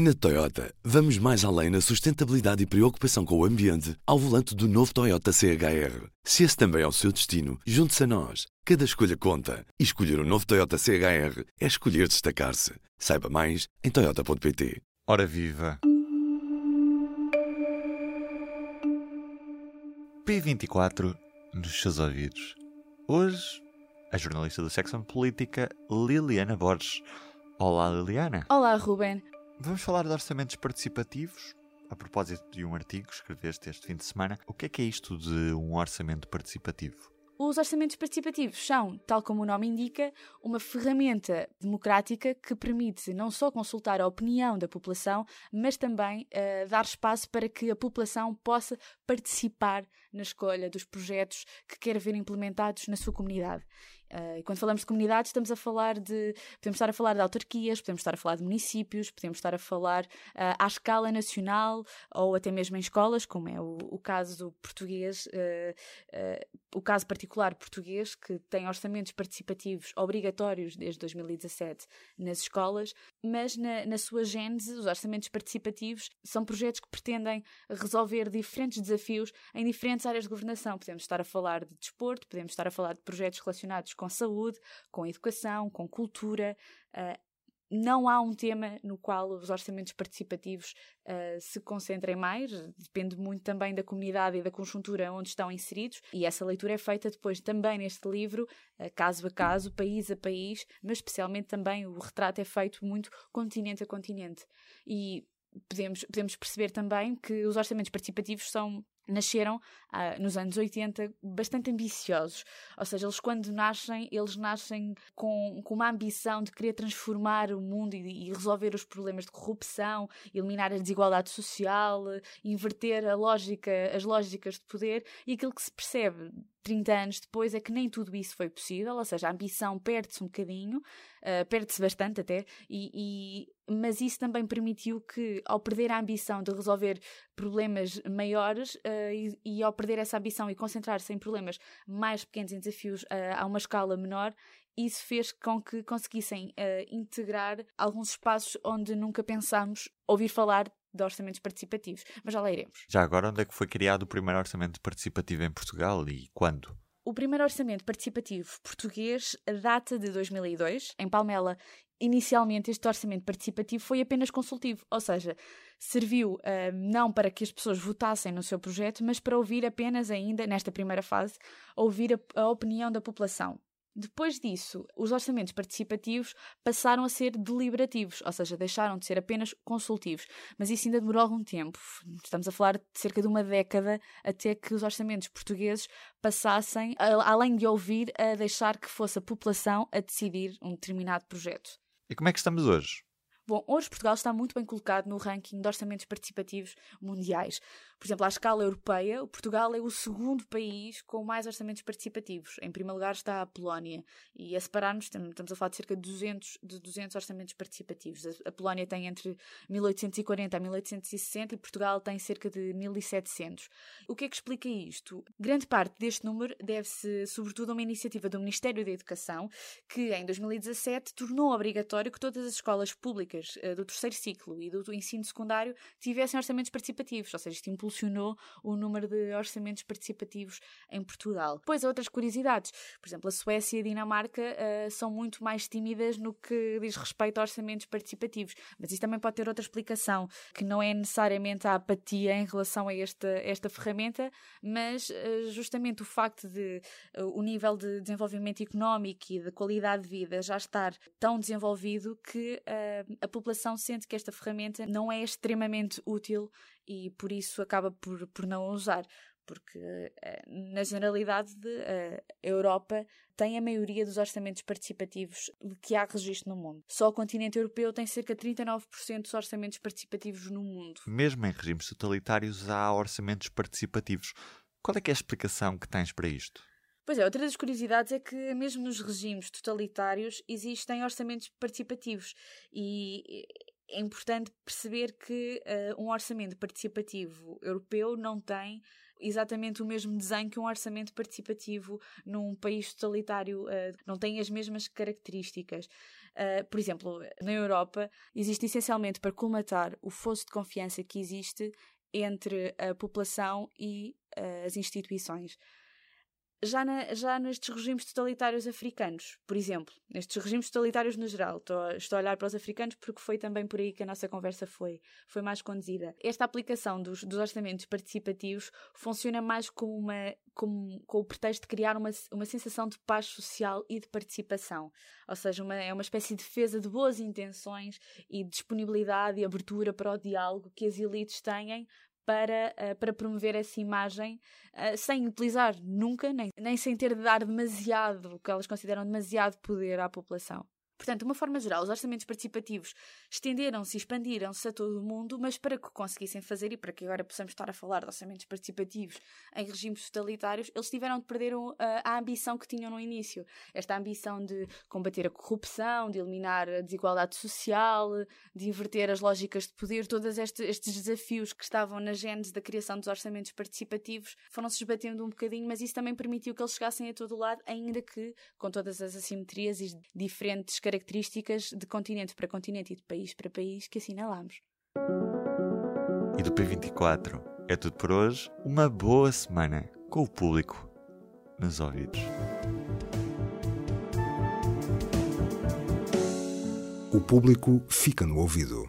Na Toyota, vamos mais além na sustentabilidade e preocupação com o ambiente ao volante do novo Toyota CHR. Se esse também é o seu destino, junte-se a nós. Cada escolha conta. E escolher o um novo Toyota CHR é escolher destacar-se. Saiba mais em Toyota.pt. Ora viva! P24 nos seus ouvidos. Hoje, a jornalista da secção política Liliana Borges. Olá, Liliana. Olá, Ruben. Vamos falar de orçamentos participativos. A propósito de um artigo que escreveste este fim de semana, o que é que é isto de um orçamento participativo? Os orçamentos participativos são, tal como o nome indica, uma ferramenta democrática que permite não só consultar a opinião da população, mas também uh, dar espaço para que a população possa participar na escolha dos projetos que quer ver implementados na sua comunidade. Uh, e quando falamos de comunidades, estamos a falar de. Podemos estar a falar de autarquias, podemos estar a falar de municípios, podemos estar a falar uh, à escala nacional ou até mesmo em escolas, como é o, o caso português, uh, o caso particular português, que tem orçamentos participativos obrigatórios desde 2017 nas escolas, mas na, na sua gênese, os orçamentos participativos são projetos que pretendem resolver diferentes desafios em diferentes áreas de governação. Podemos estar a falar de desporto, podemos estar a falar de projetos relacionados com saúde, com educação, com cultura. Uh, não há um tema no qual os orçamentos participativos uh, se concentrem mais, depende muito também da comunidade e da conjuntura onde estão inseridos, e essa leitura é feita depois também neste livro, uh, caso a caso, país a país, mas especialmente também o retrato é feito muito continente a continente. E podemos, podemos perceber também que os orçamentos participativos são nasceram ah, nos anos 80 bastante ambiciosos. Ou seja, eles quando nascem, eles nascem com, com uma ambição de querer transformar o mundo e, e, resolver os problemas de corrupção, eliminar a desigualdade social, inverter a lógica, as lógicas de poder e aquilo que se percebe 30 anos depois é que nem tudo isso foi possível, ou seja, a ambição perde-se um bocadinho, uh, perde-se bastante até, e, e, mas isso também permitiu que, ao perder a ambição de resolver problemas maiores uh, e, e, ao perder essa ambição e concentrar-se em problemas mais pequenos, em desafios uh, a uma escala menor, isso fez com que conseguissem integrar alguns espaços onde nunca pensámos ouvir falar de orçamentos participativos, mas já lá iremos. Já agora, onde é que foi criado o primeiro orçamento participativo em Portugal e quando? O primeiro orçamento participativo português data de 2002. Em Palmela, inicialmente, este orçamento participativo foi apenas consultivo, ou seja, serviu uh, não para que as pessoas votassem no seu projeto, mas para ouvir apenas ainda, nesta primeira fase, ouvir a, a opinião da população. Depois disso, os orçamentos participativos passaram a ser deliberativos, ou seja, deixaram de ser apenas consultivos. Mas isso ainda demorou algum tempo. Estamos a falar de cerca de uma década até que os orçamentos portugueses passassem, além de ouvir, a deixar que fosse a população a decidir um determinado projeto. E como é que estamos hoje? Bom, hoje Portugal está muito bem colocado no ranking de orçamentos participativos mundiais. Por exemplo, à escala europeia, o Portugal é o segundo país com mais orçamentos participativos. Em primeiro lugar está a Polónia. E a separar-nos, estamos a falar de cerca de 200, de 200 orçamentos participativos. A, Polónia tem entre 1840 a 1860 e Portugal tem cerca de 1700. O que é que explica isto? Grande parte deste número deve-se, sobretudo, a uma iniciativa do Ministério da Educação, que em 2017 tornou obrigatório que todas as escolas públicas uh, do terceiro ciclo e do, ensino secundário tivessem orçamentos participativos, ou seja, impulsionou o número de orçamentos participativos em Portugal. Depois, outras curiosidades. Por exemplo, a Suécia e a Dinamarca uh, são muito mais tímidas no que diz respeito a orçamentos participativos. Mas isso também pode ter outra explicação, que não é necessariamente a apatia em relação a esta, esta ferramenta, mas uh, justamente o facto de uh, o nível de desenvolvimento económico e de qualidade de vida já estar tão desenvolvido que a população sente que esta ferramenta não é extremamente útil e por isso acaba por, por não usar. Porque, eh, na generalidade, a Europa tem a maioria dos orçamentos participativos que há registro no mundo. Só o continente europeu tem cerca de 39% dos orçamentos participativos no mundo. Mesmo em regimes totalitários há orçamentos participativos. Qual é, é a explicação que tens para isto? Pois é, outra das curiosidades é que mesmo nos regimes totalitários existem orçamentos participativos e é importante perceber que uh, um orçamento participativo europeu não tem exatamente o mesmo desenho que um orçamento participativo num país totalitário uh, não tem as mesmas características. Uh, por exemplo, na Europa, existe essencialmente para colmatar o fosso de confiança que existe entre a população e as instituições já, na, já nestes regimes totalitários africanos, por exemplo, nestes regimes totalitários no geral, estou, estou, a olhar para os africanos porque foi também por aí que a nossa conversa foi, foi mais conduzida. Esta aplicação dos, dos orçamentos participativos funciona mais como uma, como, com o pretexto de criar uma, uma sensação de paz social e de participação. Ou seja, uma, é uma espécie de defesa de boas intenções e disponibilidade e abertura para o diálogo que as elites têm para, uh, para promover essa imagem uh, sem utilizar nunca, nem, nem sem ter de dar demasiado, o que elas consideram demasiado poder à população. Portanto, de uma forma geral, os orçamentos participativos estenderam-se e expandiram-se a todo o mundo, mas para que conseguissem fazer e para que agora possamos estar a falar de orçamentos participativos em regimes totalitários, eles tiveram de perder a ambição que tinham no início. Esta ambição de combater a corrupção, de eliminar a desigualdade social, de inverter as lógicas de poder, todos este, estes desafios que estavam na gênese da criação dos orçamentos participativos foram-se esbatendo um bocadinho, mas isso também permitiu que eles chegassem a todo lado, ainda que com todas as assimetrias e diferentes características de continente para continente e de país para país que assinalamos. E do P24 é tudo por hoje. Uma boa semana com o público nos ouvidos. O público fica no ouvido.